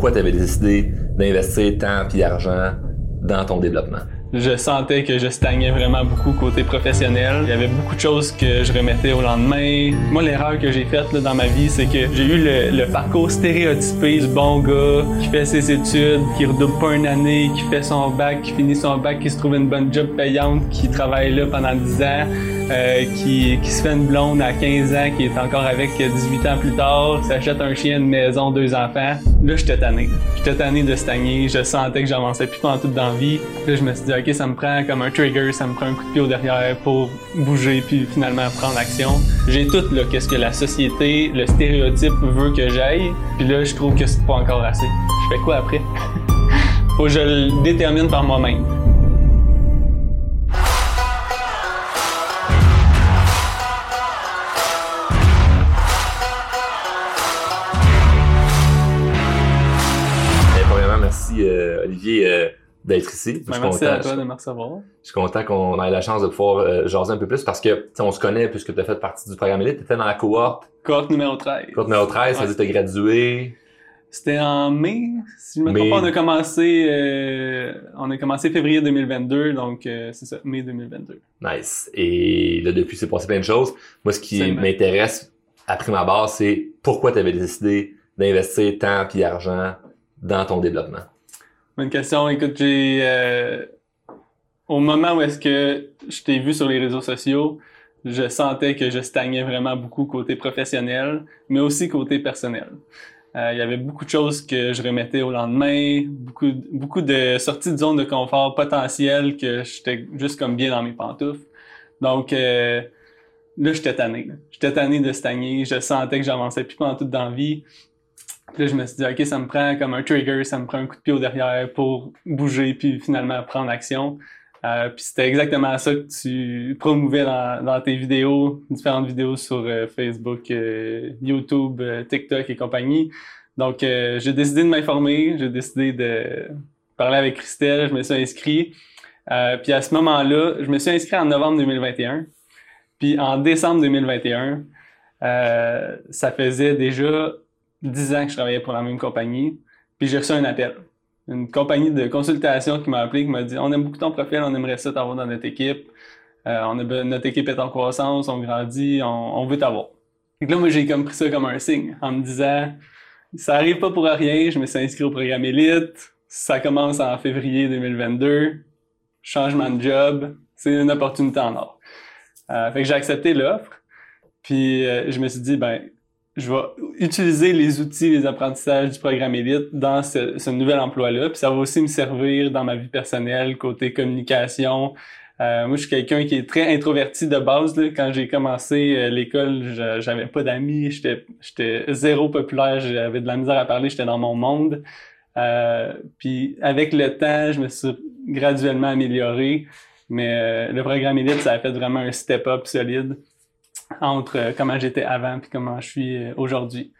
pourquoi tu décidé d'investir temps et argent dans ton développement? Je sentais que je stagnais vraiment beaucoup côté professionnel. Il y avait beaucoup de choses que je remettais au lendemain. Moi, l'erreur que j'ai faite dans ma vie, c'est que j'ai eu le, parcours stéréotypé du bon gars qui fait ses études, qui redouble pas une année, qui fait son bac, qui finit son bac, qui se trouve une bonne job payante, qui travaille là pendant 10 ans euh, qui, se fait une blonde à 15 ans, qui est encore avec 18 ans plus tard, s'achète un chien, une maison, deux enfants. Là, j'étais tanné. J'étais tanné de stagner. Je sentais que j'avançais plus pendant toute dans la vie. Là, je me suis dit, OK, ça me prend comme un trigger, ça me prend un coup de pied au derrière pour bouger puis finalement prendre action. J'ai tout, là, qu'est-ce que la société, le stéréotype veut que j'aille. Puis là, je trouve que c'est pas encore assez. Je fais quoi après? Faut que je le détermine par moi-même. Olivier, euh, d'être ici. Ben, merci à toi de me recevoir. Je suis content qu'on ait la chance de pouvoir euh, jaser un peu plus parce que on se connaît puisque tu as fait partie du programme Elite. Tu étais dans la cohorte. Cohorte numéro 13. Cohorte numéro 13, ça veut dire que tu as gradué. C'était en mai, si je me trompe pas, on a commencé, on a commencé février 2022, donc c'est ça, mai 2022. Nice. Et là, depuis, c'est passé plein de choses. Moi, ce qui m'intéresse, à prime abord, c'est pourquoi tu avais décidé d'investir temps et argent dans ton développement. Bonne question. Écoute, j'ai euh, au moment où est-ce que je t'ai vu sur les réseaux sociaux, je sentais que je stagnais vraiment beaucoup côté professionnel, mais aussi côté personnel. Euh, il y avait beaucoup de choses que je remettais au lendemain, beaucoup, beaucoup de sorties de zone de confort potentielles que j'étais juste comme bien dans mes pantoufles. Donc euh, là, j'étais tanné. J'étais tanné de stagner. Je sentais que j'avançais plus pendant toute dans la vie. Puis là, je me suis dit, OK, ça me prend comme un trigger, ça me prend un coup de pied au derrière pour bouger puis finalement prendre action. Euh, puis c'était exactement ça que tu promouvais dans, dans tes vidéos, différentes vidéos sur euh, Facebook, euh, YouTube, TikTok et compagnie. Donc, j'ai décidé de m'informer, j'ai décidé de parler avec Christelle, je me suis inscrit. puis à ce moment-là, je me suis inscrit en novembre 2021. Puis en décembre 2021, ça faisait déjà 10 ans que je travaillais pour la même compagnie, puis j'ai reçu un appel. Une compagnie de consultation qui m'a appelé, qui m'a dit On aime beaucoup ton profil, on aimerait ça t'avoir dans notre équipe. Euh, on a, notre équipe est en croissance, on grandit, on, veut t'avoir. Donc là, moi, j'ai comme pris ça comme un signe en me disant Ça arrive pas pour rien, je me suis inscrit au programme Elite, ça commence en février 2022, changement de job, c'est une opportunité en or. Euh, fait que j'ai accepté l'offre, puis euh, je me suis dit ben je vais utiliser les outils, les apprentissages du programme Elite dans ce, nouvel emploi-là. Puis ça va aussi me servir dans ma vie personnelle, côté communication. Euh, moi, je suis quelqu'un qui est très introverti de base. Là. Quand j'ai commencé euh, l'école, j'avais pas d'amis, j'étais zéro populaire, j'avais de la misère à parler, j'étais dans mon monde. Euh, puis avec le temps, je me suis graduellement amélioré. Mais le programme Elite, ça a fait vraiment un step-up solide entre euh, comment j'étais avant et comment je suis euh, aujourd'hui.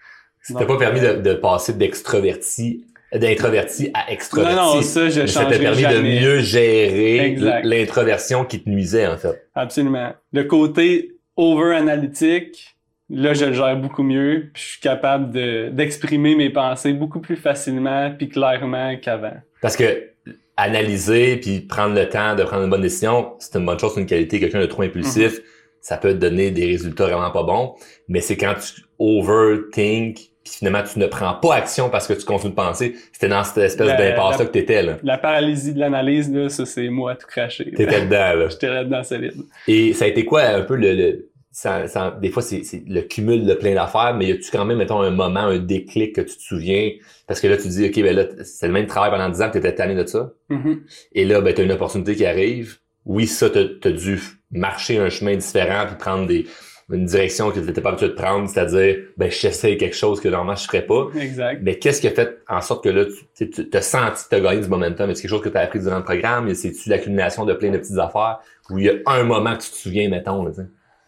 Ça t'a pas permis de, de passer d'extroverti d'introverti à extroverti. Non, non, ça, je Ça t'a permis de mieux gérer l'introversion qui te nuisait, en fait. Absolument. Le côté over-analytique, là, je le gère beaucoup mieux, puis je suis capable d'exprimer mes pensées beaucoup plus facilement puis clairement qu'avant. Parce que analyser puis prendre le temps de prendre une bonne décision, c'est une bonne chose, c'est une qualité. Quelqu'un de trop impulsif, mm-hmm ça peut te donner des résultats vraiment pas bons. Mais c'est quand tu overthink, puis finalement tu ne prends pas action parce que tu continues de penser. C'était dans cette espèce d'impasse-là que t'étais, là. La paralysie de l'analyse, là, ça c'est moi tout craché. T'étais dedans, là. J'étais là-dedans solide. Et ça a été quoi un peu le... le ça, ça, des fois, c'est le cumul de plein d'affaires, mais y a-tu quand même, mettons, un moment, un déclic que tu te souviens? Parce que là, tu dis, OK, ben là, c'est le même travail pendant 10 ans que t'étais tanné de ça. Mm-hmm. Et là, ben, t'as une opportunité qui arrive. Oui, ça, t'as as dû marcher un chemin différent puis prendre des une direction que tu n'étais pas habitué de prendre, c'est-à-dire ben j'essaie quelque chose que normalement je ferais pas. Exact. Mais qu'est-ce qui a fait en sorte que là tu as senti tu as gagné du momentum, est-ce quelque chose que tu as appris durant le programme, c'est-tu l'accumulation de plein de petites affaires? Ou il y a un moment que tu te souviens mettons là,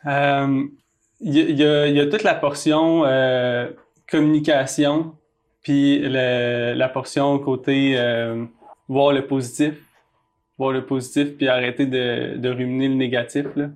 euh, il y, a, y, a, toute la portion euh, communication puis la portion côté euh, voir le positif le positif puis arrêter de, de ruminer le négatif. Là.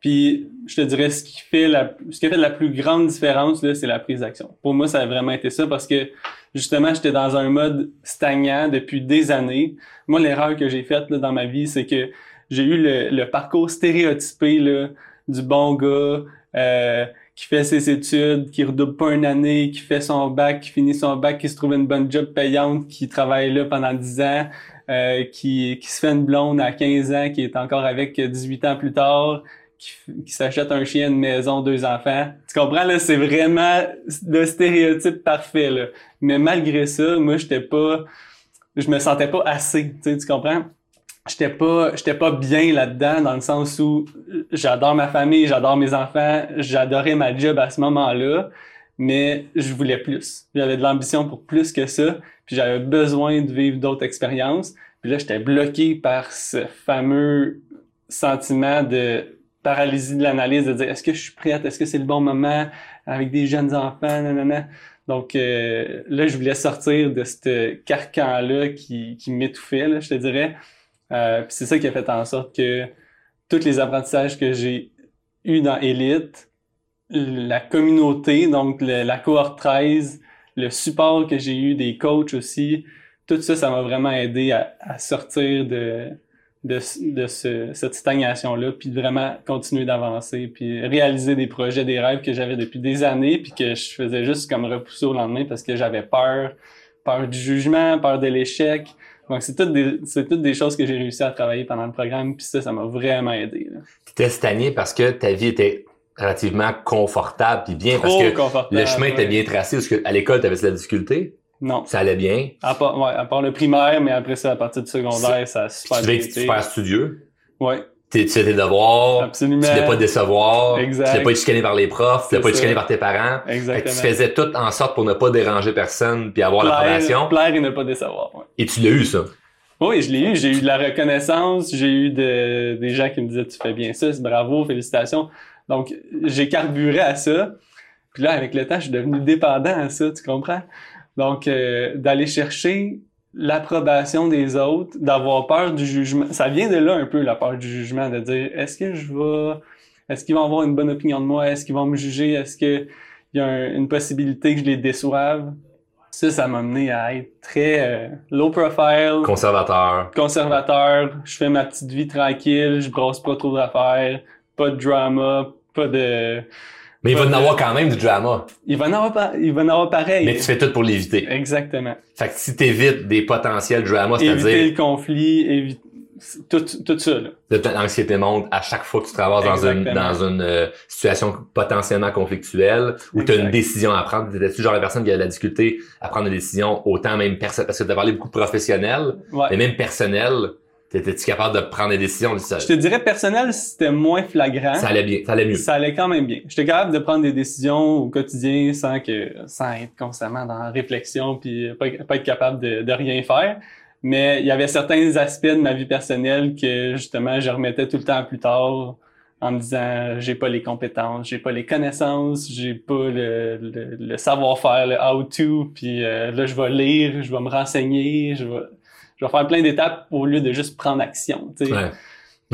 Puis je te dirais ce qui fait la ce qui a fait la plus grande différence là, c'est la prise d'action. Pour moi, ça a vraiment été ça parce que justement, j'étais dans un mode stagnant depuis des années. Moi, l'erreur que j'ai faite dans ma vie, c'est que j'ai eu le, le, parcours stéréotypé là, du bon gars euh, qui fait ses études, qui redouble pas une année, qui fait son bac, qui finit son bac, qui se trouve une bonne job payante, qui travaille là pendant 10 ans, euh, qui, qui se fait une blonde à 15 ans, qui est encore avec 18 ans plus tard, qui, qui s'achète un chien, une maison, deux enfants. Tu comprends, là, c'est vraiment le stéréotype parfait, là. Mais malgré ça, moi, j'étais pas, je me sentais pas assez, tu comprends? J'étais pas, j'étais pas bien là-dedans dans le sens où j'adore ma famille, j'adore mes enfants, j'adorais ma job à ce moment-là, mais je voulais plus. J'avais de l'ambition pour plus que ça, puis j'avais besoin de vivre d'autres expériences. Puis là, j'étais bloqué par ce fameux sentiment de paralysie de l'analyse, de dire est-ce que je suis prête, est-ce que c'est le bon moment avec des jeunes enfants, nanana. Donc euh, là, je voulais sortir de ce carcan-là qui, qui m'étouffait, je te dirais. Euh, c'est ça qui a fait en sorte que tous les apprentissages que j'ai eus dans Elite, la communauté, donc la cohorte 13, le support que j'ai eu des coachs aussi, tout ça, ça m'a vraiment aidé à, sortir de, de, de ce, cette stagnation-là, puis vraiment continuer d'avancer, puis réaliser des projets, des rêves que j'avais depuis des années, puis que je faisais juste comme repousser au lendemain parce que j'avais peur, peur du jugement, peur de l'échec. Donc, c'est toutes des, c'est toutes des choses que j'ai réussi à travailler pendant le programme, puis ça, ça m'a vraiment aidé. Tu étais stagné parce que ta vie était relativement confortable, puis bien, parce que le chemin était bien tracé, parce qu'à l'école, tu avais de la difficulté? Non. Ça allait bien? À part, ouais, à part le primaire, mais après ça, à partir du secondaire, ça a super bien été. Tu super studieux. Ouais. Tu fais tes devoirs. Absolument. Tu voulais pas décevoir. Exact. Tu voulais pas être chicané par les profs. Tu voulais pas être chicané par tes parents. Exactement. tu faisais tout en sorte pour ne pas déranger personne puis avoir l'approbation. Plaire et ne pas décevoir. Ouais. Et tu l'as eu, ça? Oui, je l'ai eu. J'ai eu de la reconnaissance. J'ai eu de, des gens qui me disaient tu fais bien ça, bravo, félicitations. Donc, j'ai carburé à ça. Puis là, avec le temps, je suis devenu dépendant à ça, tu comprends? Donc, euh, d'aller chercher l'approbation des autres, d'avoir peur du jugement. Ça vient de là un peu, la peur du jugement, de dire, est-ce que je vais, est-ce qu'ils vont avoir une bonne opinion de moi? Est-ce qu'ils vont me juger? Est-ce qu'il y a une possibilité que je les déçoive? Ça, ça m'a amené à être très euh, low profile. Conservateur. Conservateur. Je fais ma petite vie tranquille. Je brosse pas trop d'affaires. Pas de drama. Pas de mais il va en avoir quand même du drama. Il va en avoir, il va en avoir pareil. Mais tu fais tout pour l'éviter. Exactement. Fait que si t'évites des potentiels dramas, c'est-à-dire... Éviter le conflit, éviter... Tout, tout ça, là. L'anxiété monte à chaque fois que tu travailles dans une, dans une euh, situation potentiellement conflictuelle où tu as une décision à prendre. T'étais-tu genre la personne qui a de la difficulté à prendre une décision autant même personnelle, parce que tu as parlé beaucoup professionnel, ouais. mais même personnel, T'étais-tu capable de prendre des décisions seul? Je te dirais personnel, c'était moins flagrant. Ça allait bien, ça allait mieux. Ça allait quand même bien. J'étais capable de prendre des décisions au quotidien sans que, sans être constamment dans la réflexion puis pas, pas être capable de, de, rien faire. Mais il y avait certains aspects de ma vie personnelle que justement je remettais tout le temps plus tard en me disant j'ai pas les compétences, j'ai pas les connaissances, j'ai pas le, le, le savoir-faire, le how-to, puis euh, là je vais lire, je vais me renseigner, je vais je vais faire plein d'étapes au lieu de juste prendre action. Tu sais. Ouais.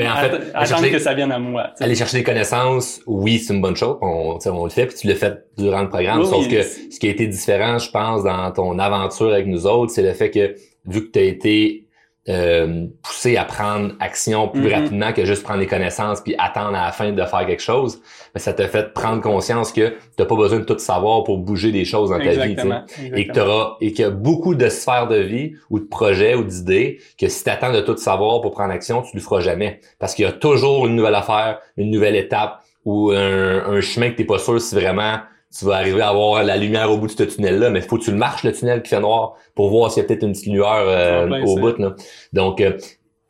En fait, attendre que ça vienne à moi. T'sais. Aller chercher des connaissances, oui, c'est une bonne chose. On, on le fait, puis tu l'as fait durant le programme. Oui, sauf oui, que ce qui a été différent, je pense, dans ton aventure avec nous autres, c'est le fait que vu que tu as été euh, poussé à prendre action plus Mhm. rapidement que juste prendre les connaissances puis attendre à la fin de faire quelque chose, mais ça t'a fait prendre conscience que t'as pas besoin de tout savoir pour bouger des choses dans ta vie. tu sais. Exactement. et que exactement. t'auras et qu'il y a beaucoup de sphères de vie ou de projets ou d'idées que si t'attends de tout savoir pour prendre action, tu le feras jamais parce qu'il y a toujours une nouvelle affaire, une nouvelle étape ou un, un chemin que t'es pas sûr si vraiment tu vas arriver à avoir la lumière au bout de ce tunnel là, mais faut que tu le marches le tunnel qui fait noir pour voir s'il y a peut-être une petite lueur euh, En plein au ça. bout là. Donc euh,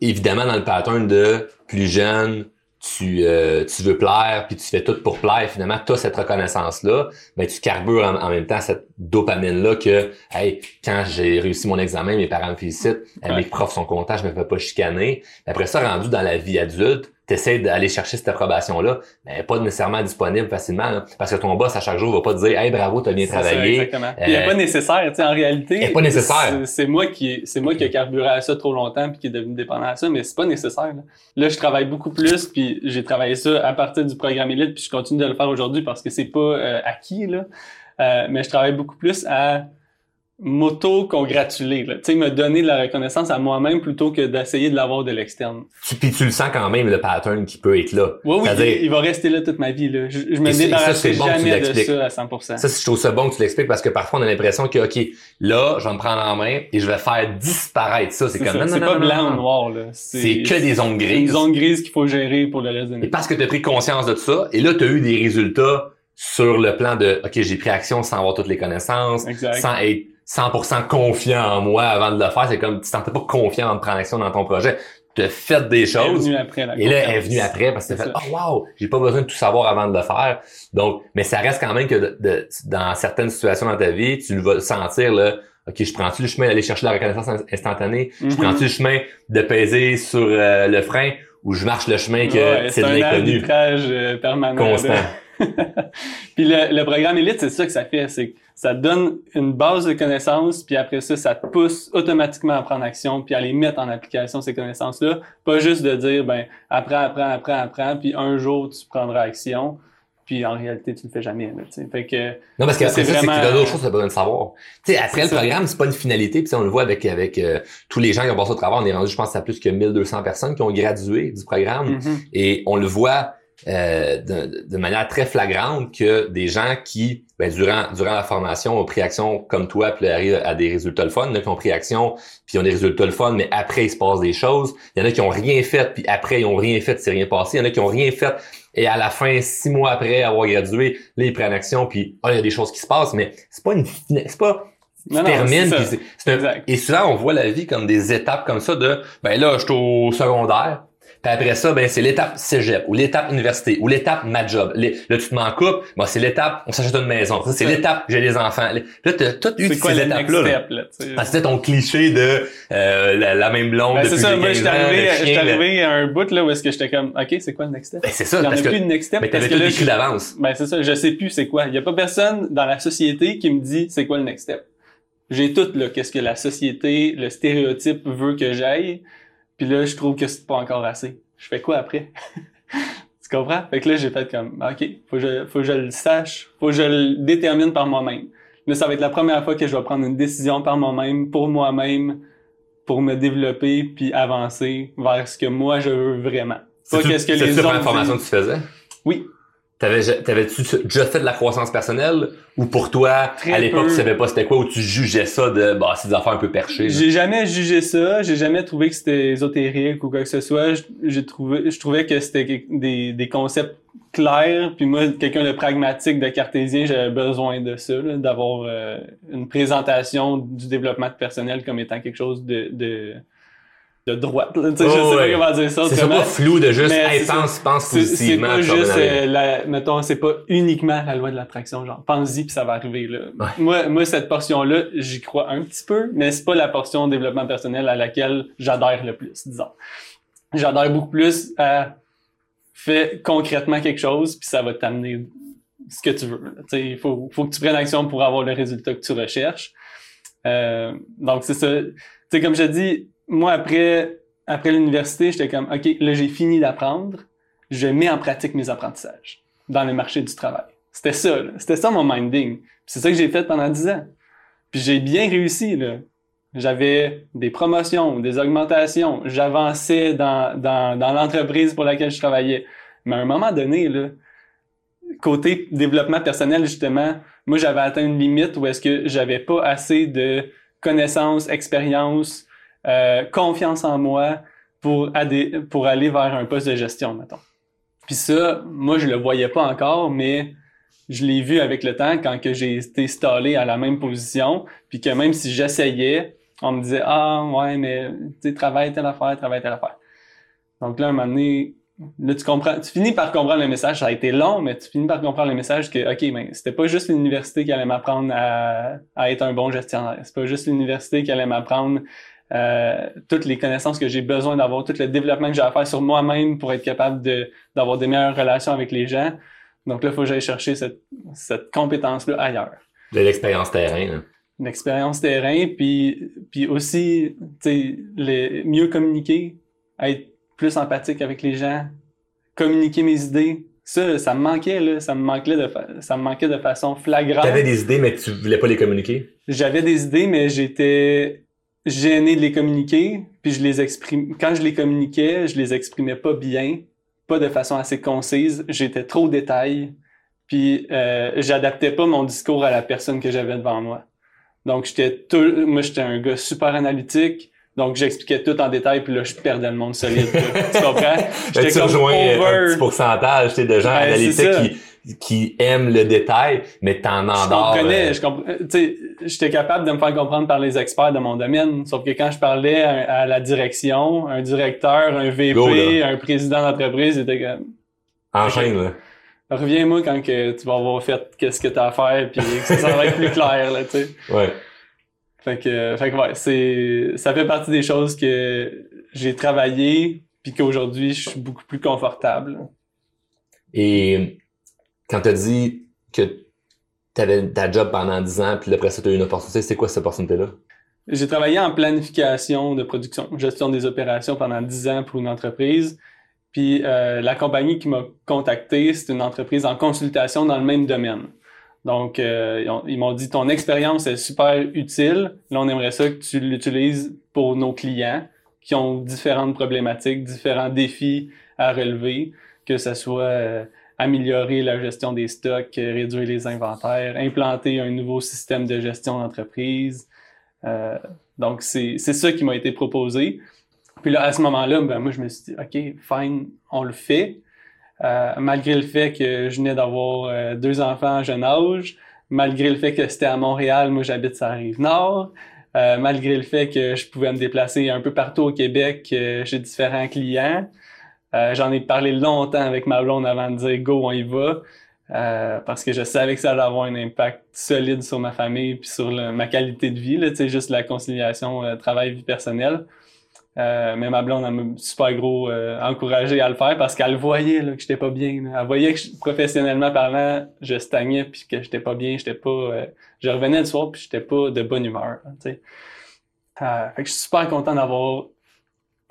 évidemment dans le pattern de plus jeune tu, euh, tu veux plaire, puis tu fais tout pour plaire, finalement, tu as cette reconnaissance-là, mais tu carbures en, en même temps cette dopamine-là que, hey, quand j'ai réussi mon examen, mes parents me félicitent, Ouais. mes profs sont contents, je me fais pas chicaner. Après ça, rendu dans la vie adulte, t'essaies d'aller chercher cette approbation-là, mais elle est pas nécessairement disponible facilement, là, parce que ton boss, à chaque jour, va pas te dire, hey, bravo, t'as bien ça, travaillé. exactement. Puis elle est pas nécessaire, tu sais, en réalité. Elle est pas nécessaire. c'est- moi qui, c'est moi qui ai carburé à ça trop longtemps puis qui est devenu dépendant à ça, mais c'est pas nécessaire. Là. Là, je travaille beaucoup plus puis j'ai travaillé ça à partir du programme élite puis je continue de le faire aujourd'hui parce que c'est pas euh, acquis là. Euh, mais je travaille beaucoup plus à m'auto-congratuler, tu sais, me donner de la reconnaissance à moi-même plutôt que d'essayer de l'avoir de l'externe. Tu, puis tu le sens quand même, le pattern qui peut être là. Oui, oui, il, il va rester là toute ma vie. Là. Je, je me débarrasserai c'est bon que tu jamais de l'expliques. ça à 100%. Ça, je trouve ça bon que tu l'expliques parce que parfois on a l'impression que, OK, là, je vais me prendre en main et je vais faire disparaître ça. C'est comme, ça, non, non, c'est pas non, blanc ou noir. là. C'est que des Une grises. zone grise qu'il faut gérer pour le reste de Et parce que tu as pris conscience de ça, et là, tu as eu des résultats sur le plan de, OK, j'ai pris action sans avoir toutes les connaissances, Exact. sans être 100% confiant en moi avant de le faire. C'est comme, tu te sentais pas confiant en de prendre action dans ton projet. Tu as fait des Elle est choses. venue après, la Et là, elle est venue après parce que C'est t'as fait, oh wow, j'ai pas besoin de tout savoir avant de le faire. Donc, mais ça reste quand même que de- de- dans certaines situations dans ta vie, tu vas sentir là, ok, je prends-tu le chemin d'aller chercher la reconnaissance in- instantanée, je Mhm. prends-tu le chemin de peser sur euh, le frein ou je marche le chemin que Ouais, c'est de un l'inconnu? arbitrage euh, permanent. constant. puis le, le programme élite, c'est ça que ça fait, c'est ça te donne une base de connaissances, puis après ça, ça te pousse automatiquement à prendre action, puis à les mettre en application ces connaissances-là. Pas juste de dire, ben, apprends, apprends, apprends, apprends, puis un jour tu prendras action, puis en réalité tu le fais jamais. Là, tu sais. fait que Non, parce qu'après c'est ça, c'est que vraiment- tu as d'autres choses que tu as besoin de savoir. Tu sais, après C'est le ça. programme, c'est pas une finalité, puis on le voit avec avec euh, tous les gens qui ont passé au travail. On est rendu, je pense, à plus que 1200 personnes qui ont gradué du programme. Mhm. Et on le voit euh, de, de manière très flagrante que des gens qui, ben, durant, durant la formation, ont pris action comme toi, puis arrivent à des résultats le fun. Il y en a qui ont pris action, puis ils ont des résultats le fun, mais après, il se passe des choses. Il y en a qui ont rien fait, puis après, ils ont rien fait, c'est rien passé. Il y en a qui ont rien fait, et à la fin, six mois après avoir gradué, là, ils prennent action, puis ah, il y a des choses qui se passent, mais c'est pas une c'est pas Non, non, termines, c'est ça. puis c'est- c'est un- et souvent, on voit la vie comme des étapes comme ça de, ben là, je suis au secondaire. Puis après ça, ben c'est l'étape cégep ou l'étape université ou l'étape ma job. Les- là, tu te m'en coupes. Bon, c'est l'étape, on s'achète une maison. C'est l'étape, j'ai des enfants. Là, t'as tout eu ces le next étapes-là. là. step, là, que c'était ton cliché de euh, la, la même blonde Ben, depuis c'est ça, moi, j'étais 15 ans, arrivé, j'étais arrivé à un bout, là, où est-ce que j'étais comme, OK, c'est quoi le next step? Ben, c'est ça, Il y en a parce que plus de next step. parce t'avais tout je- d'avance. Ben, c'est ça, je sais plus c'est quoi. Il y a pas personne dans la société qui me dit c'est quoi le next step. J'ai tout, là, qu'est-ce que la société, le stéréotype veut que j'aille. Puis là, je trouve que c'est pas encore assez. Je fais quoi après? tu comprends? Fait que là, j'ai fait comme, OK, faut que je, faut que je le sache, faut que je le détermine par moi-même. Là, ça va être la première fois que je vais prendre une décision par moi-même, pour moi-même, pour me développer puis avancer vers ce que moi je veux vraiment. Pas qu'est-ce que les la autres première formation que tu faisais? Oui. T'avais, t'avais-tu déjà fait de la croissance personnelle? Ou pour toi, Très à l'époque, tu savais pas c'était quoi ou tu jugeais ça de, bah, c'est des affaires un peu perchées. J'ai jamais jugé ça, j'ai jamais trouvé que c'était ésotérique ou quoi que ce soit. Je- J'ai trouvé, je trouvais que c'était des, des concepts clairs. Puis moi, quelqu'un de pragmatique, de cartésien, j'avais besoin de ça, d'avoir euh, une présentation du développement personnel comme étant quelque chose de de, de droite. je Oh, sais ouais. pas comment dire ça C'est pas flou de juste, hey, pense, pense C'est c'est positivement. pas juste, euh, la, mettons, c'est pas uniquement la loi de l'attraction, genre, pense-y puis ça va arriver, là. Ouais. Moi, moi, cette portion-là, j'y crois un petit peu, mais c'est pas la portion développement personnel à laquelle j'adhère le plus, disons. J'adhère beaucoup plus à fais concrètement quelque chose puis ça va t'amener ce que tu veux. il faut, faut que tu prennes action pour avoir le résultat que tu recherches. Euh, donc, c'est ça. Sais, comme je te dis, moi, après, après l'université, j'étais comme, OK, là, j'ai fini d'apprendre. Je mets en pratique mes apprentissages dans le marché du travail. C'était ça. C'était ça mon minding. C'est ça que j'ai fait pendant dix ans. Puis j'ai bien réussi, là. J'avais des promotions, des augmentations. J'avançais dans, dans, dans l'entreprise pour laquelle je travaillais. Mais à un moment donné, là, côté développement personnel, justement, moi, j'avais atteint une limite où est-ce que j'avais pas assez de connaissances, expérience, euh, confiance en moi pour, aller vers un poste de gestion, mettons. Puis ça, moi, je le voyais pas encore, mais je l'ai vu avec le temps quand j'ai été stallé à la même position, puis que même si j'essayais, on me disait « Ah, ouais, mais tu sais, travaille telle affaire, travaille telle affaire. » Donc là, un moment donné, là, tu comprends, tu finis par comprendre le message. Ça a été long, mais tu finis par comprendre le message que, OK, ben, c'était pas juste l'université qui allait m'apprendre à, à, être un bon gestionnaire. C'est pas juste l'université qui allait m'apprendre euh, toutes les connaissances que j'ai besoin d'avoir, tout le développement que j'ai à faire sur moi-même pour être capable de, d'avoir des meilleures relations avec les gens. Donc là, il faut que j'aille chercher cette, cette compétence-là ailleurs. De l'expérience terrain. L'expérience terrain, puis, puis aussi, sais, mieux communiquer, être plus empathique avec les gens, communiquer mes idées. Ça, ça me manquait, là. Ça me manquait de, ça me manquait de façon flagrante. T'avais des idées, mais tu voulais pas les communiquer? J'avais des idées, mais j'étais gêné de les communiquer, puis je les exprime. Quand je les communiquais, je les exprimais pas bien, pas de façon assez concise. J'étais trop détail, puis euh, j'adaptais pas mon discours à la personne que j'avais devant moi. Donc j'étais tout, moi j'étais un gars super analytique, donc, j'expliquais tout en détail, puis là, je perdais le monde solide. tu comprends? J'étais comme rejoins over... un petit pourcentage de gens analytiques qui, qui aiment le détail, mais t'en endors. Je comprenais, euh... je comprenais. Tu sais, j'étais capable de me faire comprendre par les experts de mon domaine. Sauf que quand je parlais à, la direction, un directeur, un VP, un président d'entreprise, c'était comme... Enchaîne, là. Reviens-moi quand que tu vas avoir fait qu'est-ce que t'as à faire, puis que ça va être plus clair, là, tu sais. Ouais. Fait que, fait que ouais, c'est, ça fait partie des choses que j'ai travaillé puis qu'aujourd'hui je suis beaucoup plus confortable. Et quand tu as dit que tu avais ta job pendant 10 ans puis après ça tu as eu une opportunité, c'est quoi cette opportunité-là? J'ai travaillé en planification de production, gestion des opérations pendant 10 ans pour une entreprise. Puis euh, la compagnie qui m'a contacté, c'est une entreprise en consultation dans le même domaine. Donc, euh, ils m'ont dit, ton expérience est super utile. Là, on aimerait ça que tu l'utilises pour nos clients qui ont différentes problématiques, différents défis à relever, que ce soit euh, améliorer la gestion des stocks, réduire les inventaires, implanter un nouveau système de gestion d'entreprise. Euh, donc, c'est ça qui m'a été proposé. Puis là, à ce moment-là, ben, moi, je me suis dit, OK, fine, on le fait. Euh, malgré le fait que je venais d'avoir euh, deux enfants à jeune âge, malgré le fait que c'était à Montréal, moi j'habite sur la rive nord, euh, malgré le fait que je pouvais me déplacer un peu partout au Québec j'ai différents clients. J'en ai parlé longtemps avec ma blonde avant de dire go, on y va. parce que je savais que ça allait avoir un impact solide sur ma famille puis sur ma qualité de vie, juste la conciliation travail-vie personnelle. Euh, mais ma blonde, m'a super gros euh, encouragé à le faire parce qu'elle voyait là, que j'étais pas bien. Elle voyait que professionnellement parlant, je stagnais puis que j'étais pas bien, j'étais pas. Euh, je revenais le soir puis j'étais pas de bonne humeur. Euh, je suis super content d'avoir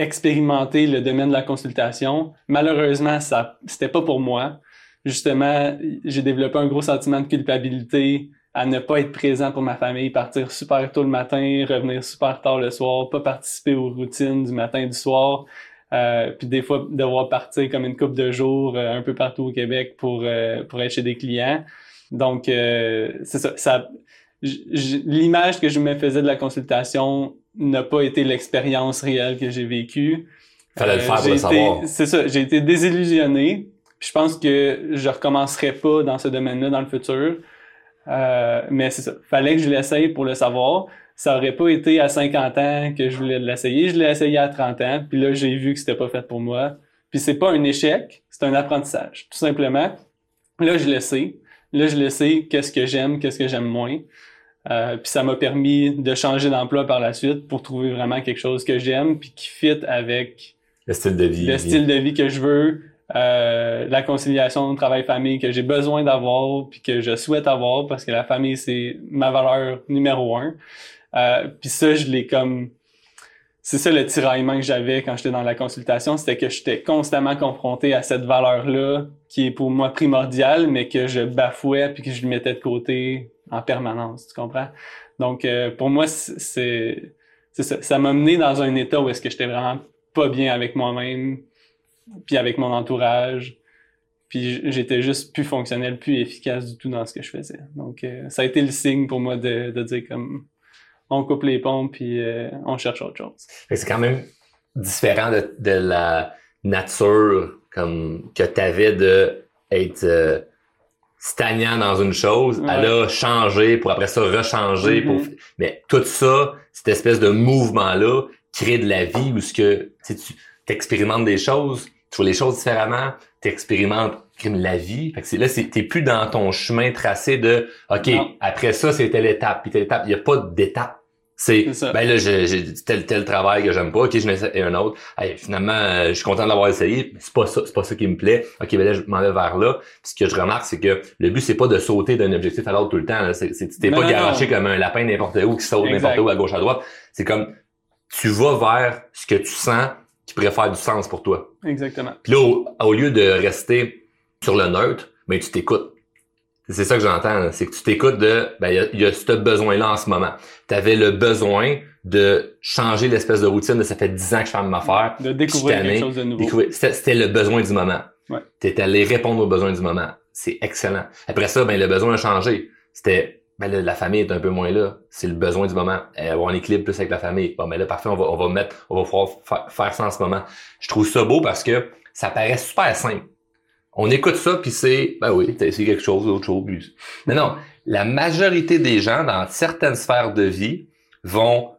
expérimenté le domaine de la consultation. Malheureusement, ça c'était pas pour moi. Justement, j'ai développé un gros sentiment de culpabilité à ne pas être présent pour ma famille, partir super tôt le matin, revenir super tard le soir, pas participer aux routines du matin et du soir, euh, puis des fois devoir partir comme une coupe de jours euh, un peu partout au Québec pour euh, pour être chez des clients. Donc euh, c'est ça, ça l'image que je me faisais de la consultation n'a pas été l'expérience réelle que j'ai vécue. Fallait le faire pour le savoir. C'est ça, j'ai été désillusionné. Je pense que je recommencerai pas dans ce domaine-là dans le futur. Euh, mais c'est ça. Fallait que je l'essaye pour le savoir. Ça aurait pas été à 50 ans que je voulais l'essayer. Je l'ai essayé à 30 ans. Puis là, j'ai vu que c'était pas fait pour moi. Puis c'est pas un échec, c'est un apprentissage. Tout simplement. Là, je le sais. Là, je le sais qu'est-ce que j'aime, qu'est-ce que j'aime moins. Euh, puis ça m'a permis de changer d'emploi par la suite pour trouver vraiment quelque chose que j'aime puis qui fit avec le style de vie. Le style de vie que je veux, euh, la conciliation travail-famille que j'ai besoin d'avoir puis que je souhaite avoir parce que la famille c'est ma valeur numéro un. Euh, puis ça je l'ai comme c'est ça le tiraillement que j'avais quand j'étais dans la consultation, c'était que j'étais constamment confronté à cette valeur-là qui est pour moi primordiale, mais que je bafouais puis que je le mettais de côté en permanence, tu comprends? Donc euh, pour moi, c'est ça. M'a mené dans un état où est-ce que j'étais vraiment pas bien avec moi-même, puis avec mon entourage. Puis j'étais juste plus fonctionnel, plus efficace du tout dans ce que je faisais. Donc euh, ça a été le signe pour moi de, dire comme on coupe les ponts puis euh, on cherche autre chose. C'est quand même différent de, de, la nature comme que tu avais de être stagnant dans une chose, elle a changé pour après ça rechanger pour mm-hmm. mais tout ça, cette espèce de mouvement là crée de la vie où ce que tu expérimentes des choses tu vois les choses différemment, tu expérimentes la vie. Fait que là, t'es plus dans ton chemin tracé de OK, après ça, c'est telle étape, puis telle étape. Il n'y a pas d'étape. C'est ben là, j'ai tel tel travail que j'aime pas, ok, je n'essaie un autre. finalement, euh, je suis content de l'avoir essayé, mais c'est pas ça, c'est pas ça qui me plaît. Ok, ben là, je m'en vais vers là. Puis ce que je remarque, c'est que le but, c'est pas de sauter d'un objectif à l'autre tout le temps. C'est, t'es pas garoché comme un lapin n'importe où qui saute n'importe où à gauche à droite. C'est comme tu vas vers ce que tu sens qui pourrait faire du sens pour toi. Exactement. Puis là, au, lieu de rester sur le neutre, ben tu t'écoutes. C'est ça que j'entends, c'est que tu t'écoutes de, ben, il y a, ce besoin-là en ce moment. Tu avais le besoin de changer l'espèce de routine de ça fait 10 ans que je fais ma affaire. De découvrir quelque chose de nouveau. C'était le besoin du moment. Ouais. Tu étais allé répondre aux besoins du moment. C'est excellent. Après ça, ben, le besoin a changé. C'était, ben, la famille est un peu moins là. C'est le besoin du moment. Avoir un équilibre plus avec la famille. Bon, ben là, parfait, on va, on va mettre, on va pouvoir faire ça en ce moment. Je trouve ça beau parce que ça paraît super simple on écoute ça, puis c'est, ben oui, t'as essayé quelque chose, autre chose. Mais non, la majorité des gens, dans certaines sphères de vie, vont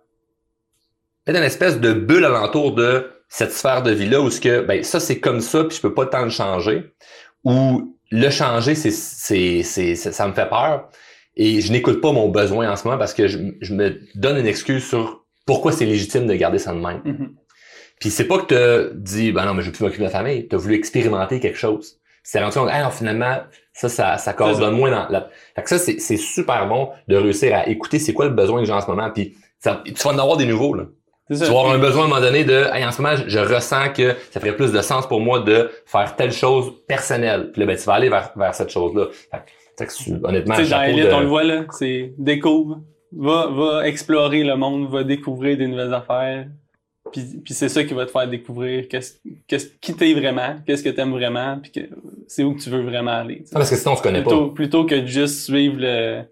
être une espèce de bulle alentour de cette sphère de vie-là, où ce que, ben ça c'est comme ça, puis je peux pas tant le changer, ou le changer, c'est, c'est, c'est, ça me fait peur, et je n'écoute pas mon besoin en ce moment parce que je, me donne une excuse sur pourquoi c'est légitime de garder ça de même. Mm-hmm. Puis c'est pas que tu dit, ben non, mais je veux plus m'occuper de la famille. Tu as voulu expérimenter quelque chose c'est rendu compte, ah, finalement, ça, ça, ça coordonne moins dans la... Fait que ça, c'est, c'est super bon de réussir à écouter c'est quoi le besoin que j'ai en ce moment, puis ça, tu vas en avoir des nouveaux, là. Tu vas avoir un besoin à un moment donné de, hey, en ce moment, je, ressens que ça ferait plus de sens pour moi de faire telle chose personnelle. Puis là, ben, tu vas aller vers, vers cette chose-là. Fait que, honnêtement, tu sais, dans Elite, on le voit, là, c'est découvre, va, va explorer le monde, va découvrir des nouvelles affaires, puis, puis c'est ça qui va te faire découvrir qu'est-ce, qu'est-ce qui t'es vraiment, qu'est-ce que t'aimes vraiment, puis que c'est où que tu veux vraiment aller. Ah, parce que sinon on se connaît plutôt, pas. Plutôt que de juste suivre le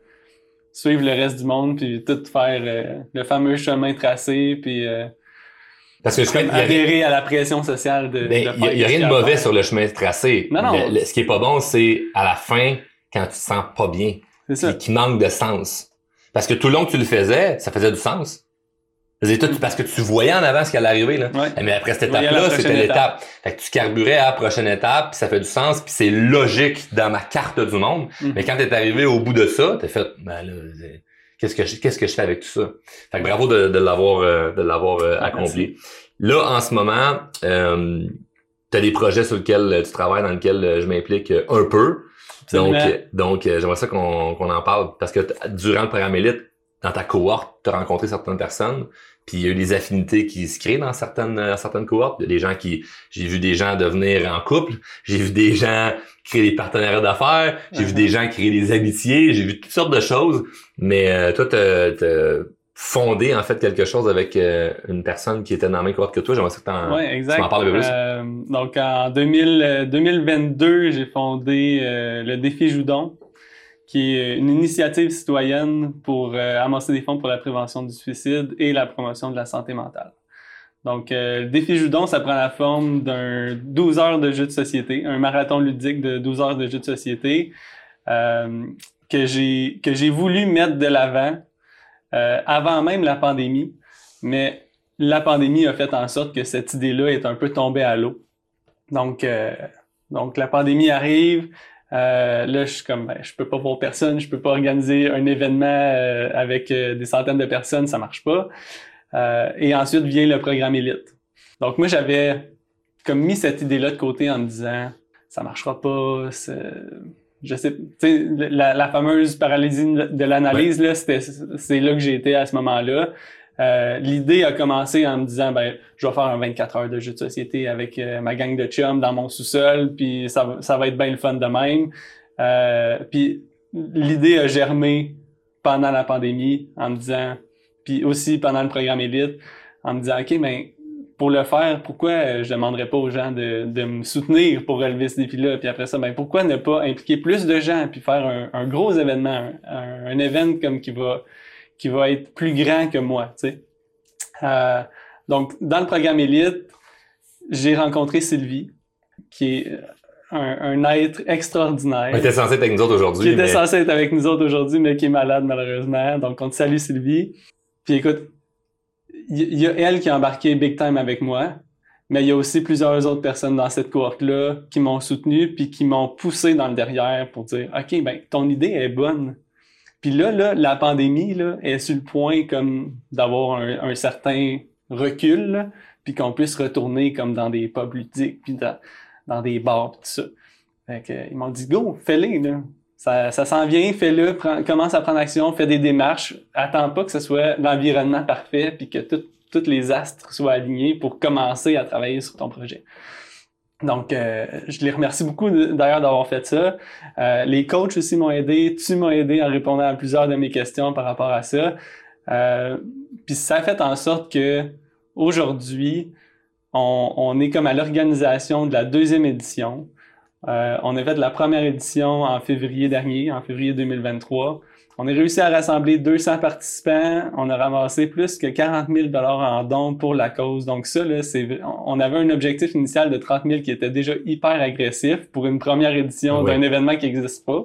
suivre le reste du monde puis tout faire euh, le fameux chemin tracé puis euh, parce que adhérer à la pression sociale de. Ben, il y a, rien de mauvais sur le chemin tracé. Non, non. ce qui est pas bon, c'est à la fin quand tu te sens pas bien, c'est ça. qui manque de sens. Parce que tout le long que tu le faisais, ça faisait du sens. Parce que tu voyais en avant ce qui allait arriver. Là. Mais après cette étape-là, c'était l'étape. Fait que tu carburais à la prochaine étape, puis ça fait du sens, puis c'est logique dans ma carte du monde. Mm. Mais quand t'es arrivé au bout de ça, t'as fait ben là, qu'est-ce que je, qu'est-ce que je fais avec tout ça? Fait que bravo de, de l'avoir euh, de l'avoir euh, accompli. Là, en ce moment, euh, tu as des projets sur lesquels tu travailles, dans lesquels je m'implique un peu. Donc, donc j'aimerais ça qu'on qu'on en parle parce que durant le programme élite, dans ta cohorte, tu as rencontré certaines personnes, puis il y a eu des affinités qui se créent dans certaines dans certaines cohortes. des gens qui j'ai vu des gens devenir en couple, j'ai vu des gens créer des partenariats d'affaires, j'ai vu des gens créer des amitiés, j'ai vu toutes sortes de choses. Mais euh, toi, t'as fondé en fait quelque chose avec euh, une personne qui était dans la même cohorte que toi. J'aimerais que ouais, exact. tu m'en parles un peu plus. Euh, donc en 2000, 2022, j'ai fondé le défi Joudon qui est une initiative citoyenne pour euh, amasser des fonds pour la prévention du suicide et la promotion de la santé mentale. Donc, euh, le défi Joudon, ça prend la forme d'un 12 heures de jeu de société, un marathon ludique de 12 heures de jeu de société euh, que j'ai que j'ai voulu mettre de l'avant euh, avant même la pandémie, mais la pandémie a fait en sorte que cette idée-là est un peu tombée à l'eau. Donc, euh, donc la pandémie arrive, euh, là, je suis comme, ben, je peux pas voir personne, je peux pas organiser un événement euh, avec euh, des centaines de personnes, ça marche pas. Euh, et ensuite vient le programme élite. Donc moi, j'avais comme mis cette idée-là de côté en me disant, ça marchera pas. Je sais, tu sais, la, la, fameuse paralysie de l'analyse là, c'était, c'est là que été à ce moment-là. Euh, l'idée a commencé en me disant ben je vais faire un 24 heures de jeu de société avec euh, ma gang de chums dans mon sous-sol puis ça, va être bien le fun de même euh, puis l'idée a germé pendant la pandémie en me disant puis aussi pendant le programme élite en me disant ok mais pour le faire, pourquoi je demanderais pas aux gens de, me soutenir pour relever ce défi-là? Puis après ça, ben pourquoi ne pas impliquer plus de gens puis faire un, un gros événement, un, un événement comme qui va qui va être plus grand que moi. Euh, donc, dans le programme Élite, j'ai rencontré Sylvie, qui est un, être extraordinaire. Qui était censée être avec nous autres aujourd'hui. Qui était censée être avec nous autres aujourd'hui, mais qui est malade malheureusement. Donc, on te salue Sylvie. Puis écoute, il y, a elle qui a embarqué big time avec moi. mais il y a aussi plusieurs autres personnes dans cette cohorte-là qui m'ont soutenu puis qui m'ont poussé dans le derrière pour dire OK, ben ton idée est bonne. Puis là, là, la pandémie là, est sur le point comme d'avoir un, certain recul, puis qu'on puisse retourner comme dans des pubs ludiques, puis dans, des bars, tout ça. Fait ils m'ont dit Go, fais-le, là. Ça, ça s'en vient, fais-le, commence à prendre action, fais des démarches. Attends pas que ce soit l'environnement parfait, puis que toutes les astres soient alignés pour commencer à travailler sur ton projet. Donc, euh, je les remercie beaucoup d'ailleurs d'avoir fait ça. Euh, les coachs aussi m'ont aidé. Tu m'as aidé en répondant à plusieurs de mes questions par rapport à ça. Euh, puis ça a fait en sorte que aujourd'hui, on, on est comme à l'organisation de la deuxième édition. on a fait la première édition en février dernier, en février 2023. On a réussi à rassembler 200 participants. On a ramassé plus que 40 000 en dons pour la cause. Donc ça, là, c'est, on avait un objectif initial de 30 000 qui était déjà hyper agressif pour une première édition d'un événement qui n'existe pas.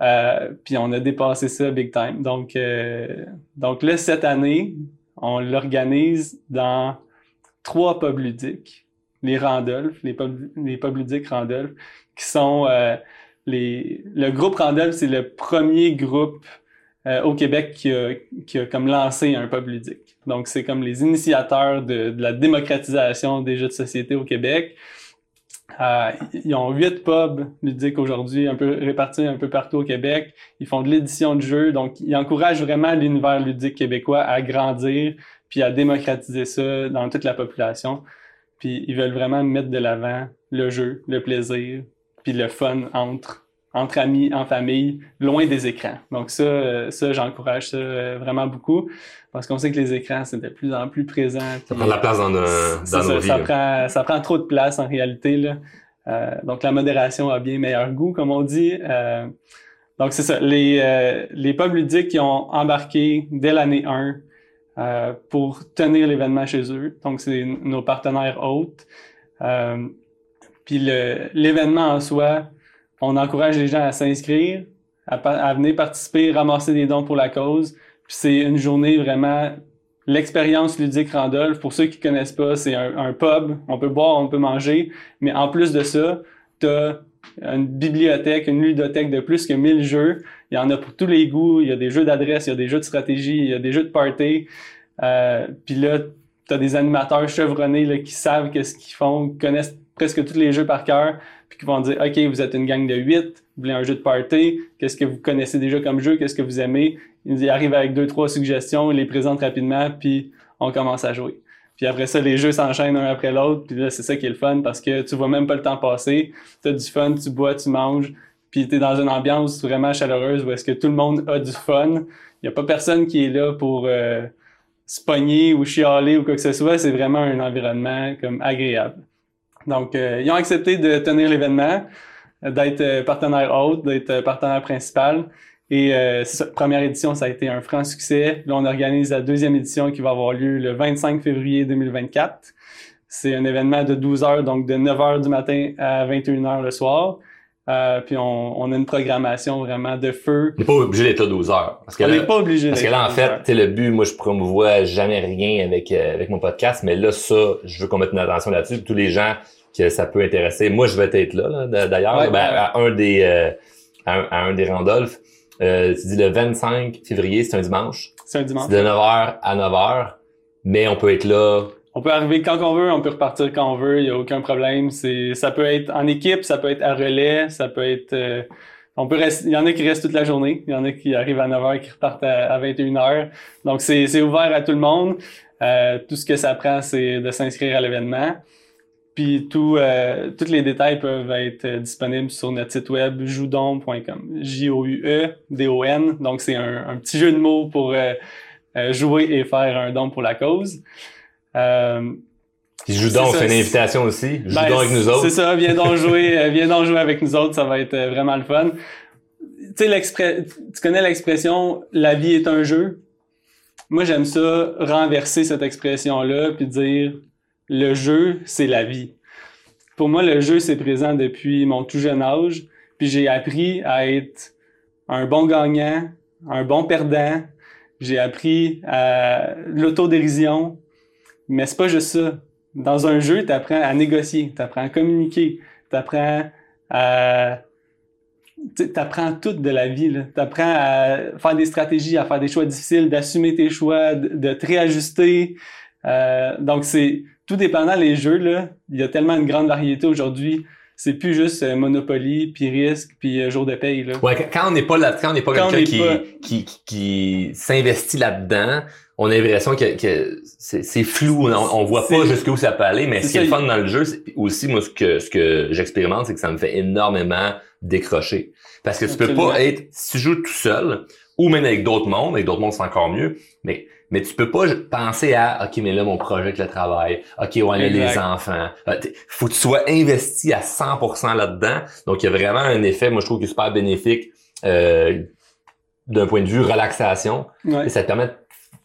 Euh, puis on a dépassé ça big time. Donc, euh, donc là, cette année, on l'organise dans trois pubs ludiques. Les Randolph, les pubs, les pubs ludiques Randolph, qui sont... Euh, le groupe Randolph, c'est le premier groupe euh, au Québec qui a, qui a, comme lancé un pub ludique. Donc, c'est comme les initiateurs de, de, la démocratisation des jeux de société au Québec. Euh, ils ont huit pubs ludiques aujourd'hui, un peu répartis un peu partout au Québec. Ils font de l'édition de jeux, donc ils encouragent vraiment l'univers ludique québécois à grandir puis à démocratiser ça dans toute la population. Puis ils veulent vraiment mettre de l'avant le jeu, le plaisir, puis le fun entre entre amis, en famille, loin des écrans. Donc ça, euh, ça j'encourage ça euh, vraiment beaucoup parce qu'on sait que les écrans c'est de plus en plus présent. Ça prend de la place dans, nos, dans ça, vies. Ça prend, ça prend trop de place en réalité là. Euh, donc la modération a bien meilleur goût comme on dit. Euh, donc c'est ça. Les euh, les pubs ludiques qui ont embarqué dès l'année 1 pour tenir l'événement chez eux. Donc c'est nos partenaires hôtes. Puis l'événement en soi, on encourage les gens à s'inscrire, à, venir participer, ramasser des dons pour la cause. Puis c'est une journée vraiment l'expérience ludique Randolph. Pour ceux qui connaissent pas, c'est un, pub. On peut boire, on peut manger, mais en plus de ça, tu as une bibliothèque, une ludothèque de plus que 1000 jeux. Il y en a pour tous les goûts. Il y a des jeux d'adresse, il y a des jeux de stratégie, il y a des jeux de party. Euh, puis là, tu as des animateurs chevronnés là, qui savent qu'est-ce qu'ils font, connaissent presque tous les jeux par cœur, puis qui vont dire OK, vous êtes une gang de 8, vous voulez un jeu de party, qu'est-ce que vous connaissez déjà comme jeu, qu'est-ce que vous aimez? Ils arrivent avec deux, trois suggestions, ils les présentent rapidement, puis on commence à jouer. Puis après ça, les jeux s'enchaînent un après l'autre, puis là, c'est ça qui est le fun parce que tu vois même pas le temps passer, tu as du fun, tu bois, tu manges, puis tu es dans une ambiance vraiment chaleureuse où est-ce que tout le monde a du fun. Il y a pas personne qui est là pour euh, se pogner ou chialer ou quoi que ce soit, c'est vraiment un environnement comme agréable. Donc, euh, ils ont accepté de tenir l'événement, d'être euh, partenaire hôte, d'être euh, partenaire principal. Et euh, première édition, ça a été un franc succès. Là, on organise la deuxième édition qui va avoir lieu le 25 février 2024. C'est un événement de 12 heures, donc de 9 heures du matin à 21 heures le soir. Euh, puis on, on, a une programmation vraiment de feu. On n'est pas obligé d'être là 12 heures. Parce que on n'est pas obligé Parce que là, en fait, le but, moi, je promouvois jamais rien avec, avec mon podcast, mais là, ça, je veux qu'on mette une attention là-dessus. Tous les gens que ça peut intéresser. Moi, je vais être là, d'ailleurs, ben, à un des euh, à, un, des Randolph. Euh, tu dis le 25 février, c'est un dimanche. C'est un dimanche. de 9h à 9h, mais on peut être là. On peut arriver quand on veut, on peut repartir quand on veut, il n'y a aucun problème. C'est, ça peut être en équipe, ça peut être à relais, ça peut être, euh, on peut rester, il y en a qui restent toute la journée, il y en a qui arrivent à 9h, qui repartent à, 21h. Donc c'est, c'est ouvert à tout le monde. Euh, tout ce que ça prend, c'est de s'inscrire à l'événement. Puis tout, euh, tous les détails peuvent être disponibles sur notre site web joudon.com. J-O-U-E-D-O-N. Donc c'est un, un, petit jeu de mots pour euh, euh jouer et faire un don pour la cause. Euh, Puis Joudon, c'est une invitation aussi. Joudon ben, avec nous autres. C'est ça, viens donc jouer, euh, viens donc jouer avec nous autres, ça va être vraiment le fun. Tu sais, tu connais l'expression la vie est un jeu. Moi, j'aime ça, renverser cette expression-là, puis dire le jeu, c'est la vie. Pour moi, le jeu, c'est présent depuis mon tout jeune âge. Puis j'ai appris à être un bon gagnant, un bon perdant. J'ai appris à l'autodérision. Mais c'est pas juste ça. Dans un jeu, tu apprends à négocier, tu apprends à communiquer, tu apprends à... Tu apprends tout de la vie. Tu apprends à faire des stratégies, à faire des choix difficiles, d'assumer tes choix, de, te réajuster. Euh, donc, c'est tout dépendant les jeux. Là, il y a tellement une grande variété aujourd'hui c'est plus juste euh, Monopoly, puis risque, puis euh, jour de paye. Là. Ouais, quand on n'est pas là, quand on n'est pas quelqu'un qui, qui, qui, qui s'investit là-dedans, on a l'impression que, que c'est flou, on, on voit pas jusqu'où ça peut aller, mais ce qui est le fun dans le jeu, c'est aussi moi ce que ce que j'expérimente, c'est que ça me fait énormément décrocher. Parce que tu peux pas être, si tu joues tout seul, ou même avec d'autres mondes, avec d'autres mondes c'est encore mieux, mais mais tu peux pas penser à OK, mais là, mon projet avec le travail, OK, ouais, là, les enfants. Euh, faut que tu sois investi à 100% là-dedans. Donc, il y a vraiment un effet, moi, je trouve, qui est super bénéfique euh, d'un point de vue relaxation. Et ça te permet de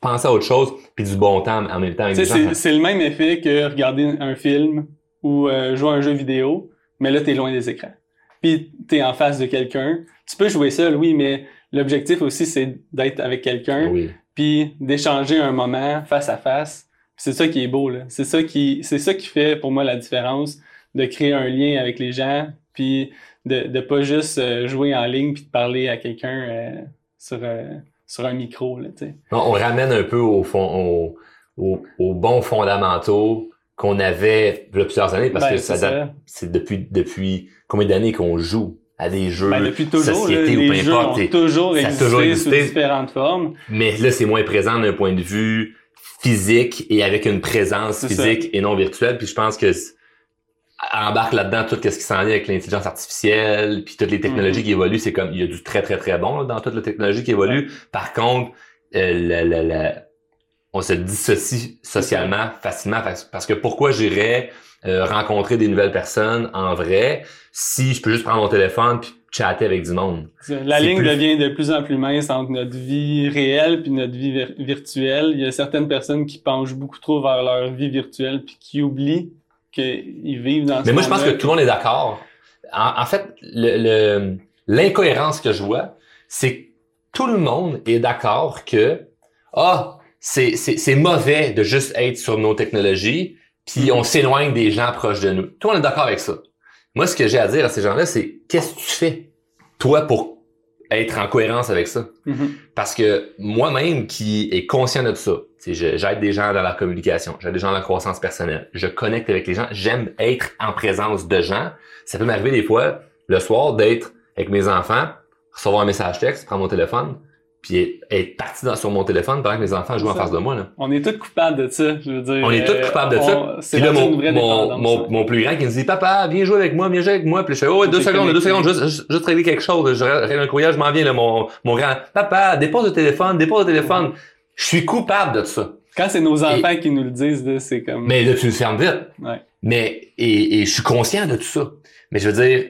penser à autre chose puis du bon temps en même temps. C'est le même effet que regarder un film ou euh, jouer à un jeu vidéo, mais là, tu es loin des écrans. Puis tu es en face de quelqu'un. Tu peux jouer seul, oui, mais l'objectif aussi, c'est d'être avec quelqu'un. Oui puis d'échanger un moment face à face. C'est ça qui est beau là. C'est ça qui c'est ça qui fait pour moi la différence de créer un lien avec les gens puis de de pas juste euh, jouer en ligne puis de parler à quelqu'un euh, sur euh, sur un micro là, tu On ramène un peu au fond au, au, bons fondamentaux qu'on avait il y a plusieurs années parce ben, que ça, c'est depuis depuis combien d'années qu'on joue à des jeux ben, depuis toujours, société ou peu importe. Ont toujours existé, toujours existé sous différentes formes. Mais là, c'est moins présent d'un point de vue physique et avec une présence physique et non virtuelle. Puis je pense que embarque là-dedans tout ce qui s'en vient avec l'intelligence artificielle, puis toutes les technologies mm-hmm. qui évoluent, c'est comme il y a du très très très bon dans toute la technologie qui évolue. Par contre, euh, on se dissocie socialement facilement parce que pourquoi j'irais euh, rencontrer des nouvelles personnes en vrai si je peux juste prendre mon téléphone puis chatter avec du monde? La ligne devient de plus en plus mince entre notre vie réelle puis notre vie virtuelle. Il y a certaines personnes qui penchent beaucoup trop vers leur vie virtuelle puis qui oublient qu'ils vivent dans Mais moi, je pense que tout le monde est d'accord. En, fait, l'incohérence que je vois, c'est que tout le monde est d'accord que ah, c'est mauvais de juste être sur nos technologies, puis on s'éloigne des gens proches de nous. Toi, on est d'accord avec ça. Moi, ce que j'ai à dire à ces gens-là, c'est qu'est-ce que tu fais, toi, pour être en cohérence avec ça? Mm-hmm. Parce que moi-même qui est conscient de ça, j'aide des gens dans la communication, j'aide des gens dans la croissance personnelle, je connecte avec les gens, j'aime être en présence de gens. Ça peut m'arriver des fois, le soir, d'être avec mes enfants, recevoir un message texte, prendre mon téléphone, puis être parti dans, sur mon téléphone pendant que mes enfants jouent en face de moi. Là. On est tous coupables de ça, je veux dire. On est tous coupables de ça. Puis là, mon, mon, mon, mon, plus grand qui me dit, papa, viens jouer avec moi, viens jouer avec moi. Puis je fais, oh, ouais, deux secondes, deux secondes, juste, juste, juste régler quelque chose. Je règle un courriel, je m'en viens, là, mon, mon grand. Papa, dépose le téléphone, dépose le téléphone. Je suis coupable de ça. Quand c'est nos enfants qui nous le disent, c'est comme... Mais là, tu le fermes vite. Ouais. Mais, et, et je suis conscient de tout ça. Mais je veux dire,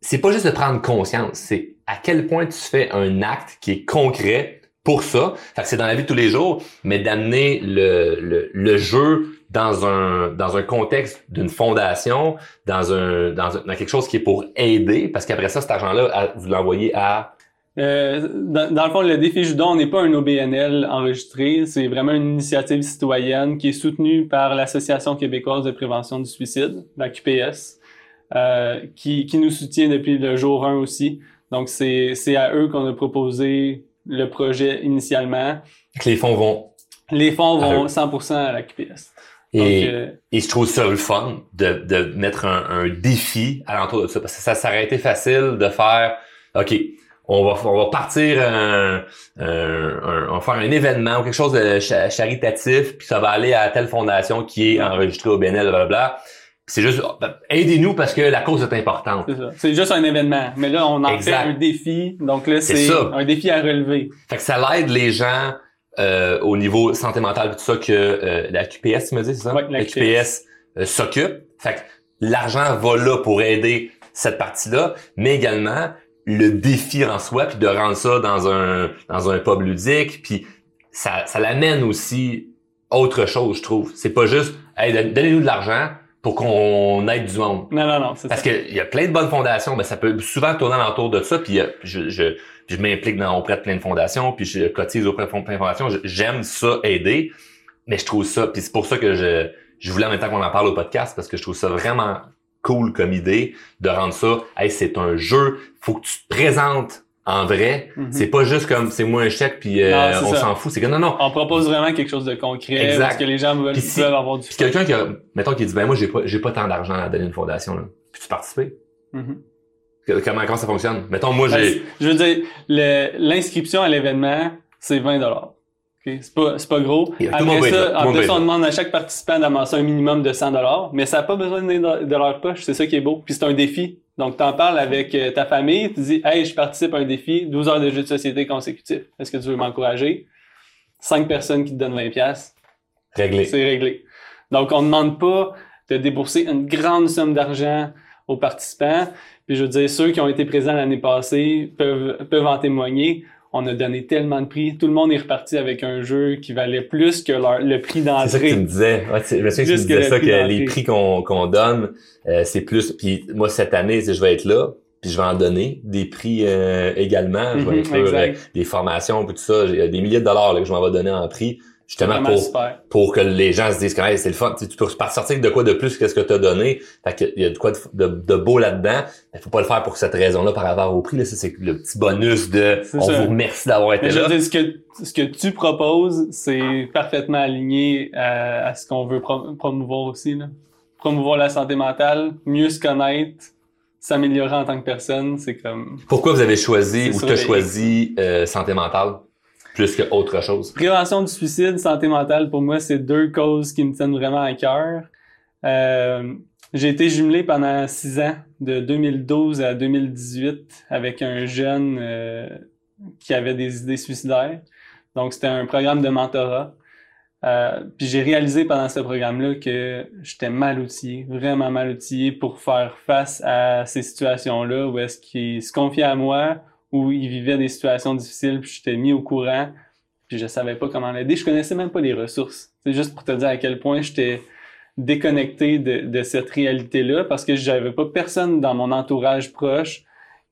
c'est pas juste de prendre conscience, c'est à quel point tu fais un acte qui est concret pour ça. Que c'est dans la vie de tous les jours, mais d'amener le, le, jeu dans un dans un contexte d'une fondation, dans un dans, quelque chose qui est pour aider, parce qu'après ça, cet argent-là, vous l'envoyez à euh, dans, le fond, le défi Judon n'est pas un OBNL enregistré, c'est vraiment une initiative citoyenne qui est soutenue par l'Association québécoise de prévention du suicide, la QPS, euh, qui, qui nous soutient depuis le jour 1 aussi. Donc, c'est à eux qu'on a proposé le projet initialement. Que les fonds vont. Les fonds vont 100% à la QPS. Et, euh, et je trouve ça le fun de, de mettre un, un défi alentour de ça. Parce que ça, ça aurait été facile de faire, OK, on va, on va partir un, un, on va faire un événement ou quelque chose de charitatif, puis ça va aller à telle fondation qui est enregistrée au BNL, blablabla. C'est juste, ben, aidez-nous parce que la cause est importante. C'est ça. C'est juste un événement. Mais là, on en fait un défi. Donc là, c'est un défi à relever. Fait que ça l'aide les gens euh, au niveau santé mentale tout ça que euh, la QPS, tu me dis, c'est ça? Oui, la, QPS, euh, s'occupe. Fait que l'argent va là pour aider cette partie-là, mais également le défi en soi, puis de rendre ça dans un dans un pub ludique, puis ça, ça l'amène aussi autre chose, je trouve. C'est pas juste, hey, donnez-nous de l'argent, pour qu'on aide du monde. Non, non, non. Parce qu'il y a plein de bonnes fondations, mais ça peut souvent tourner alentour de ça. Puis euh, je, je, je m'implique dans auprès de plein de fondations, puis je cotise auprès de plein de fondations. J'aime ça aider, mais je trouve ça, puis c'est pour ça que je je voulais en même temps qu'on en parle au podcast parce que je trouve ça vraiment cool comme idée de rendre ça, hey, c'est un jeu, faut que tu te présentes en vrai. Mhm. C'est pas juste comme c'est moi un chèque puis euh, Non, on s'en fout. C'est que non, non. On propose vraiment quelque chose de concret, Exact. parce que les gens veulent, si- peuvent avoir du Puis quelqu'un qui a, mettons, qui dit, ben moi, j'ai pas, j'ai pas tant d'argent à donner à une fondation, là. Puis tu participes. Que- Comment, comment ça fonctionne? Mettons, moi, Ben, j'ai, c'est- je veux dire, l'inscription à l'événement, c'est 20 dollars. C'est pas, c'est pas gros. Après ça, ça, être on demande à chaque participant d'amasser un minimum de 100 dollars, mais ça n'a pas besoin de de leur poche. C'est ça qui est beau. Puis c'est un défi. Donc, t'en parles avec euh, ta famille, tu dis, hey, je participe à un défi, 12 heures de jeu de société consécutifs. Est-ce que tu veux m'encourager? Cinq personnes qui te donnent 20 pièces, réglé. c'est réglé. Donc, on ne demande pas de débourser une grande somme d'argent aux participants. Puis, je veux dire, ceux qui ont été présents l'année passée peuvent, peuvent en témoigner. On a donné tellement de prix. Tout le monde est reparti avec un jeu qui valait plus que leur- le prix C'est ça que tu me d'entrée. disais. Ouais, c'est- je me souviens que tu me que disais ça, que d'entrée. les prix qu'on, donne, euh, c'est plus, puis moi, cette année, je vais être là, puis je vais en donner des prix euh, également. Je vais inclure euh, exact. des formations, puis tout ça. Il y a des milliers de dollars là, que je m'en vais donner en prix, justement pour super. pour que les gens se disent que hey, c'est le fun. Tu sais, tu peux sortir de quoi de plus que ce que tu as donné. Fait que il y a de quoi de, de- de beau là-dedans. Il faut pas le faire pour cette raison-là par rapport au prix. Là. Ça, c'est le petit bonus de on ça. vous remercie d'avoir été Mais je là. veux dire, ce que, ce que tu proposes, c'est parfaitement aligné à, à ce qu'on veut pro- promouvoir aussi. Là. Promouvoir la santé mentale, mieux se connaître, s'améliorer en tant que personne, c'est comme... Pourquoi vous avez choisi ou t'as choisi euh, santé mentale? Plus que autre chose? Prévention du suicide, santé mentale, pour moi, c'est deux causes qui me tiennent vraiment à cœur. Euh, j'ai été jumelé pendant six ans, de 2012 à 2018, avec un jeune euh, qui avait des idées suicidaires. Donc, c'était un programme de mentorat. Euh, puis j'ai réalisé pendant ce programme-là que j'étais mal outillé, vraiment mal outillé pour faire face à ces situations-là où est-ce qu'il se confiait à moi, où il vivait des situations difficiles, puis j'étais mis au courant, puis je savais pas comment l'aider. Je connaissais même pas les ressources. C'est juste pour te dire à quel point j'étais déconnecté de, cette réalité-là parce que j'avais pas personne dans mon entourage proche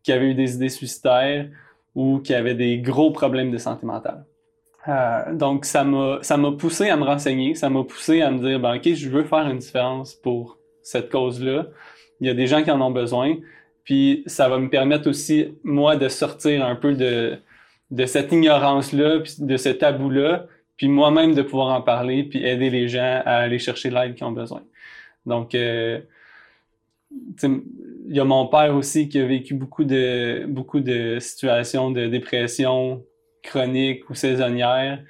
qui avait eu des idées suicidaires ou qui avait des gros problèmes de santé mentale. Euh, donc ça m'a ça m'a poussé à me renseigner, ça m'a poussé à me dire ben ok je veux faire une différence pour cette cause-là. Il y a des gens qui en ont besoin, puis ça va me permettre aussi moi de sortir un peu de de cette ignorance-là, de ce tabou-là, puis moi-même de pouvoir en parler, puis aider les gens à aller chercher l'aide qu'ils ont besoin. Donc, euh, il y a mon père aussi qui a vécu beaucoup de beaucoup de situations de dépression chronique ou saisonnière.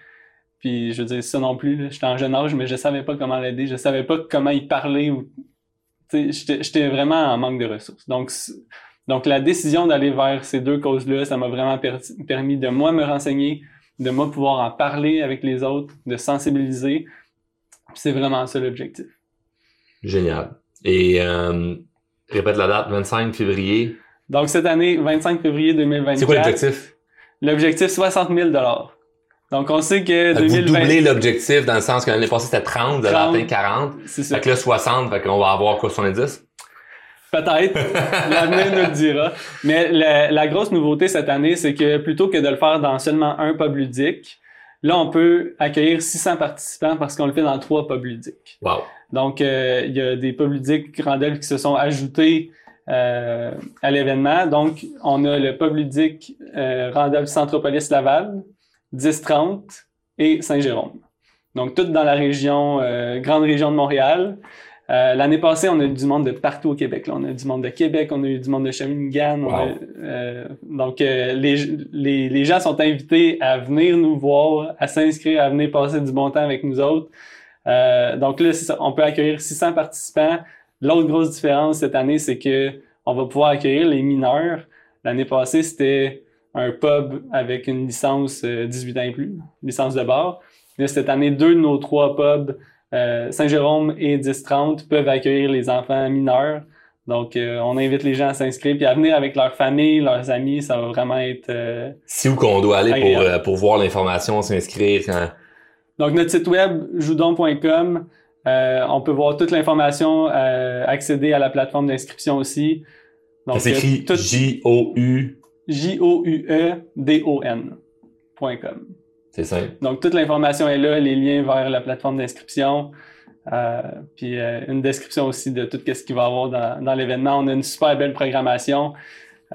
Puis je veux dire ça non plus, j'étais en jeune âge, mais je savais pas comment l'aider, je savais pas comment y parler j'étais vraiment en manque de ressources. Donc donc la décision d'aller vers ces deux causes-là, ça m'a vraiment per- permis de moi me renseigner, de moi pouvoir en parler avec les autres, de sensibiliser. C'est vraiment ça l'objectif. Génial. Et euh, répète la date, 25 février. Donc cette année, 25 février 2024. C'est quoi l'objectif? L'objectif 60 000 Donc on sait que Fait que Vous 2020 doublez l'objectif dans le sens que l'année passée c'était 30, vous avez 30. atteint 40. c'est ça. Fait que là 60, fait qu'on va avoir quoi 70? Peut-être. L'avenir nous le dira. Mais la, la grosse nouveauté cette année, c'est que plutôt que de le faire dans seulement un pub ludique, là, on peut accueillir 600 participants parce qu'on le fait dans trois pubs ludiques. Wow. Donc, euh, il y a des pubs ludiques Grandel qui se sont ajoutés euh, à l'événement. Donc, on a le pub ludique euh, Randolph Centropolis Laval, 10-30 et Saint-Jérôme. Donc, toutes dans la région, euh, grande région de Montréal. Euh, L'année passée, on a eu du monde de partout au Québec. Là. On a eu du monde de Québec, on a eu du monde de Shawinigan. Wow. euh, donc, euh, les, les, les gens sont invités à venir nous voir, à s'inscrire, à venir passer du bon temps avec nous autres. Euh, donc là, on peut accueillir 600 participants. L'autre grosse différence cette année, c'est que on va pouvoir accueillir les mineurs. L'année passée, c'était un pub avec une licence euh, 18 ans et plus, licence de bar. Là, cette année, deux de nos trois pubs, euh, Saint-Jérôme et 1030, peuvent accueillir les enfants mineurs. Donc, euh, on invite les gens à s'inscrire puis à venir avec leur famille, leurs amis. Ça va vraiment être euh, C'est où qu'on doit aller pour, Agréable. euh, pour voir l'information, s'inscrire? quand- Donc, notre site web, joudon.com, euh, on peut voir toute l'information, euh, accéder à la plateforme d'inscription aussi. Ça Donc, s'écrit euh, tout- J-O-U. J-O-U-E-D-O-N.com. C'est simple. Donc, toute l'information est là, les liens vers la plateforme d'inscription. Euh, puis euh, une description aussi de tout ce qu'il va y avoir dans, dans l'événement. On a une super belle programmation,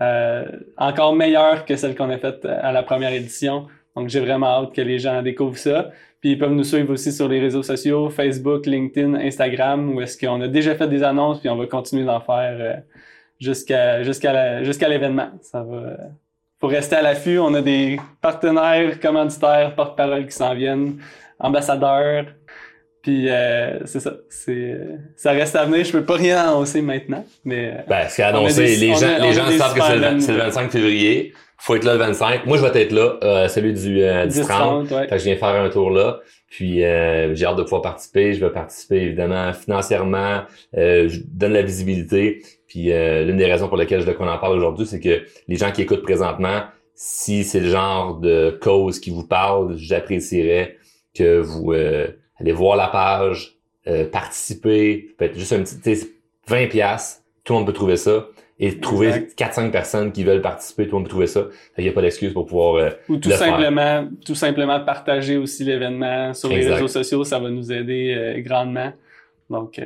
euh, encore meilleure que celle qu'on a faite à la première édition. Donc j'ai vraiment hâte que les gens découvrent ça. Puis ils peuvent nous suivre aussi sur les réseaux sociaux, Facebook, LinkedIn, Instagram, où est-ce qu'on a déjà fait des annonces, puis on va continuer d'en faire jusqu'à jusqu'à jusqu'à l'événement. Ça va faut rester à l'affût. On a des partenaires, commanditaires, porte-parole qui s'en viennent, ambassadeurs. Puis euh, c'est ça. C'est ça reste à venir. Je peux pas rien annoncer maintenant, mais. Euh, ben, ce qui annoncé, les gens, les gens savent que c'est le, 25 février. Faut être là le 25. Moi, je vais être là, euh, celui du, euh, du 30. Fait que je viens faire un tour là. Puis j'ai hâte de pouvoir participer. Je vais participer évidemment financièrement. je donne la visibilité. Puis l'une des raisons pour lesquelles je veux qu'on en parle aujourd'hui, c'est que les gens qui écoutent présentement, si c'est le genre de cause qui vous parle, j'apprécierais que vous allez voir la page, euh, participer, peut-être juste un petit 20 pièces, tout le monde peut trouver ça et trouver 4-5 personnes qui veulent participer, tout le monde peut trouver ça. Il n'y a pas d'excuse pour pouvoir euh, Ou tout simplement, tout simplement partager aussi l'événement sur les réseaux sociaux, ça va nous aider euh, grandement. Donc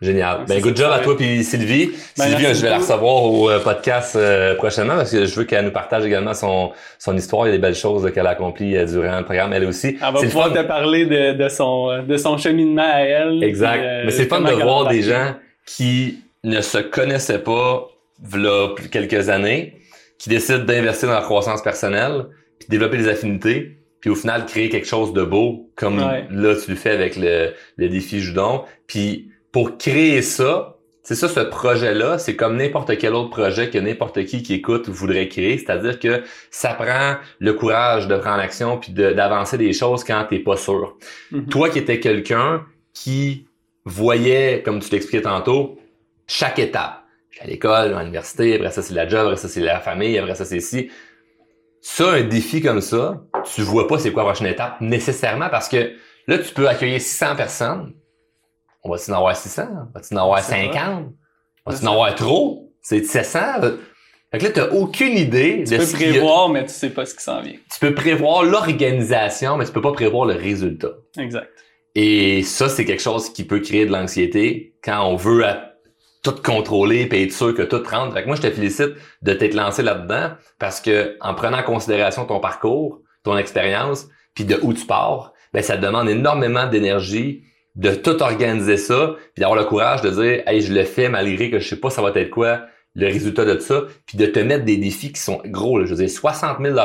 Génial. Ben, good job à toi puis Sylvie. Ben, Sylvie, je vais la recevoir au euh, podcast euh, prochainement parce que je veux qu'elle nous partage également son, son histoire et les belles choses qu'elle a accomplies euh, durant le programme, elle aussi. Elle va pouvoir te parler de, de, son, de son cheminement à elle. Exact. Mais c'est fun de voir des gens qui ne se connaissaient pas là quelques années, qui décident d'investir dans la croissance personnelle, puis développer des affinités, puis au final créer quelque chose de beau, comme là tu le fais avec le, le défi Judon. Puis pour créer ça, c'est ça, ce projet-là, c'est comme n'importe quel autre projet que n'importe qui qui écoute voudrait créer. C'est-à-dire que ça prend le courage de prendre action puis d'avancer des choses quand t'es pas sûr. Mm-hmm. Toi qui étais quelqu'un qui voyait, comme tu l'expliquais tantôt, chaque étape. À l'école, à l'université, après ça c'est la job, après ça c'est la famille, après ça c'est ici. Ça, un défi comme ça, tu vois pas c'est quoi la prochaine étape nécessairement parce que là, tu peux accueillir 600 personnes, on va-tu en avoir 600? Va-tu en avoir 50? Va-tu en avoir trop? C'est 700? Fait que là, t'as aucune idée tu peux prévoir, mais tu sais pas ce qui s'en vient. Tu peux prévoir l'organisation, mais tu peux pas prévoir le résultat. Exact. Et ça, c'est quelque chose qui peut créer de l'anxiété quand on veut tout contrôler et être sûr que tout rentre. Fait que moi, je te félicite de t'être lancé là-dedans parce que en prenant en considération ton parcours, ton expérience, puis de où tu pars, ben ça demande énormément d'énergie, de tout organiser ça, puis d'avoir le courage de dire Hey, je le fais malgré que je sais pas ça va être quoi le résultat de ça, puis de te mettre des défis qui sont gros. Là. Je veux dire, 60 000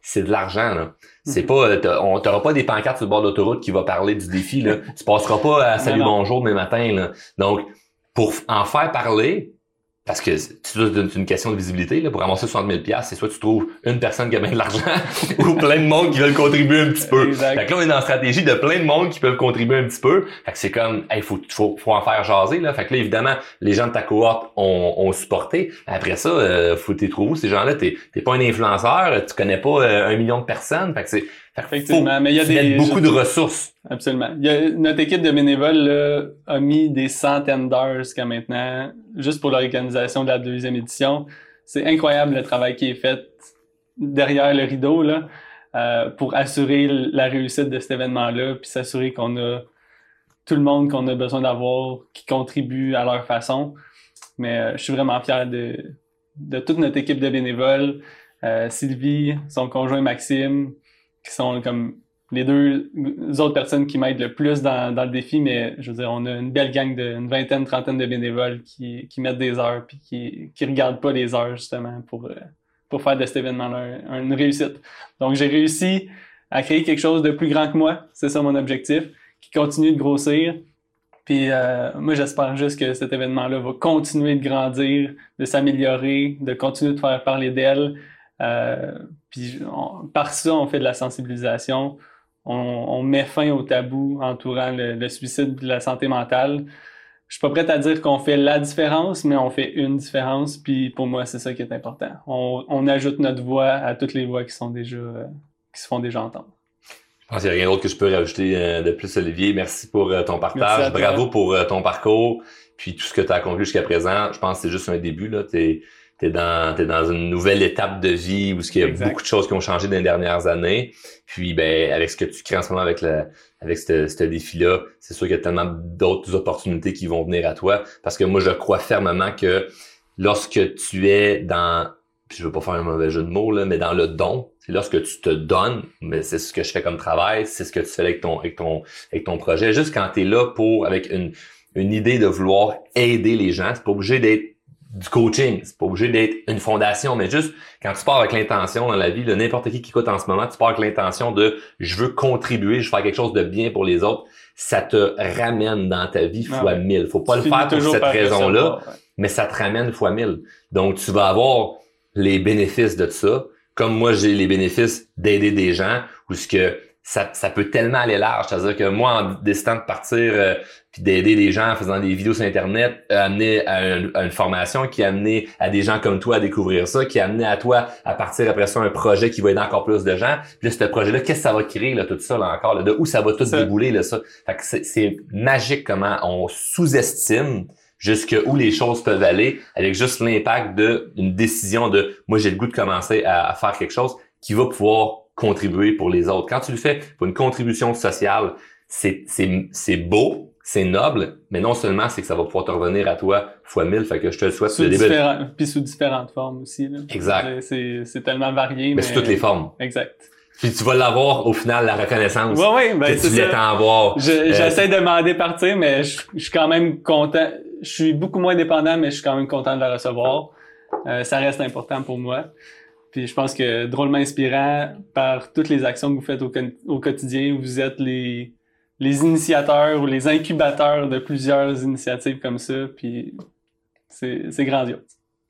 c'est de l'argent. Là. C'est mhm. pas, on t'aura pas des pancartes sur le bord de l'autoroute qui va parler du défi. Là. tu passeras pas à Salut bonjour demain matin. Là. Donc, pour en faire parler, parce que c'est une question de visibilité. Là, pour ramasser 60 000 c'est soit tu trouves une personne qui a bien de l'argent ou plein de monde qui veulent contribuer un petit peu. Fait que là, on est dans la stratégie de plein de monde qui peuvent contribuer un petit peu. Fait que c'est comme, il faut, faut, faut en faire jaser. Là. Fait que là, évidemment, les gens de ta cohorte ont, ont supporté. Après ça, euh, faut t'y trouver ces gens-là? T'es, t'es pas un influenceur, tu connais pas euh, un million de personnes. Fait que c'est Effectivement, mais il y a des beaucoup de ressources. Absolument. Il y a, notre équipe de bénévoles là, a mis des centaines d'heures jusqu'à maintenant, juste pour l'organisation de la deuxième édition. C'est incroyable le travail qui est fait derrière le rideau là, euh, pour assurer la réussite de cet événement-là, puis s'assurer qu'on a tout le monde qu'on a besoin d'avoir qui contribue à leur façon. Mais euh, je suis vraiment fier de, de toute notre équipe de bénévoles. Euh, Sylvie, son conjoint Maxime, qui sont comme les deux autres personnes qui m'aident le plus dans, dans, le défi, mais je veux dire, on a une belle gang de une vingtaine, trentaine de bénévoles qui, qui mettent des heures puis qui, qui regardent pas les heures justement pour, euh, pour faire de cet événement-là une réussite. Donc j'ai réussi à créer quelque chose de plus grand que moi, c'est ça mon objectif, qui continue de grossir. Puis euh, moi j'espère juste que cet événement-là va continuer de grandir, de s'améliorer, de continuer de faire parler d'elle. Euh, puis par ça, on fait de la sensibilisation. On, met fin au tabou entourant le, suicide de la santé mentale. Je suis pas prête à dire qu'on fait la différence, mais on fait une différence. Puis pour moi, c'est ça qui est important. On, ajoute notre voix à toutes les voix qui sont déjà euh, qui se font déjà entendre. Je pense qu'il n'y a rien d'autre que je peux rajouter euh, de plus, Olivier. Merci pour ton partage. Bravo pour ton parcours. Puis tout ce que tu as accompli jusqu'à présent. Je pense que c'est juste un début. Là t'es dans t'es dans une nouvelle étape de vie où il y a Exact. beaucoup de choses qui ont changé dans les dernières années. Puis ben avec ce que tu crées en ce moment avec le avec ce, ce défi-là, c'est sûr qu'il y a tellement d'autres opportunités qui vont venir à toi. Parce que moi, je crois fermement que lorsque tu es dans puis je veux pas faire un mauvais jeu de mots, là, mais dans le don, c'est lorsque tu te donnes, mais c'est ce que je fais comme travail, c'est ce que tu fais avec ton, avec ton, avec ton projet. Juste quand tu es là pour, avec une, une idée de vouloir aider les gens, c'est pas obligé d'être du coaching, c'est pas obligé d'être une fondation, mais juste quand tu pars avec l'intention dans la vie, n'importe qui qui écoute en ce moment, tu pars avec l'intention de je veux contribuer, je veux faire quelque chose de bien pour les autres, ça te ramène dans ta vie Ah fois ouais. mille. Faut pas Tu le faire pour cette raison-là ouais. mais ça te ramène fois mille. Donc, tu vas avoir les bénéfices de ça, comme moi, j'ai les bénéfices d'aider des gens, ou ce que ça, ça peut tellement aller large. C'est-à-dire que moi, en décidant de partir euh, puis d'aider les gens en faisant des vidéos sur Internet, a amené à, un- à une formation qui a amené à des gens comme toi à découvrir ça, qui a amené à toi à partir après ça un projet qui va aider encore plus de gens. Puis là, ce projet-là, qu'est-ce que ça va créer, là, tout ça, là, encore, là, de où ça va tout débouler, là, ça? Fait que c'est- c'est magique comment on sous-estime jusque où les choses peuvent aller avec juste l'impact de une décision de moi j'ai le goût de commencer à, à faire quelque chose qui va pouvoir contribuer pour les autres. Quand tu le fais pour une contribution sociale, c'est c'est c'est beau, c'est noble, mais non seulement c'est que ça va pouvoir te revenir à toi fois mille, fait que je te le souhaite. Sous puis sous différentes formes aussi. Là. Exact. C'est, c'est tellement varié. Mais Mais, sous toutes les formes. Exact. Puis tu vas l'avoir au final la reconnaissance Ouais, ouais, ben, que tu voulais t'en avoir. Je- Euh, J'essaie de m'en départir, mais je, je suis quand même content. Je suis beaucoup moins dépendant, mais je suis quand même content de la recevoir. Euh, ça reste important pour moi. Puis je pense que drôlement inspirant par toutes les actions que vous faites au, au quotidien. Vous êtes les, les initiateurs ou les incubateurs de plusieurs initiatives comme ça. Puis c'est grandiose.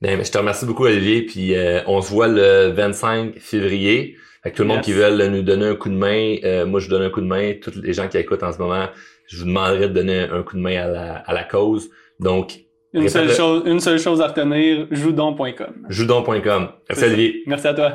Ben, je te remercie beaucoup, Olivier. Puis euh, on se voit le 25 février. Fait que tout le monde Yes. qui veut nous donner un coup de main, euh, moi je vous donne un coup de main. Tous les gens qui écoutent en ce moment, je vous demanderai de donner un coup de main à la, à la cause. Donc, Une seule, chose, une seule chose à retenir, joudon.com. joudon.com. Merci. Olivier. Merci à toi.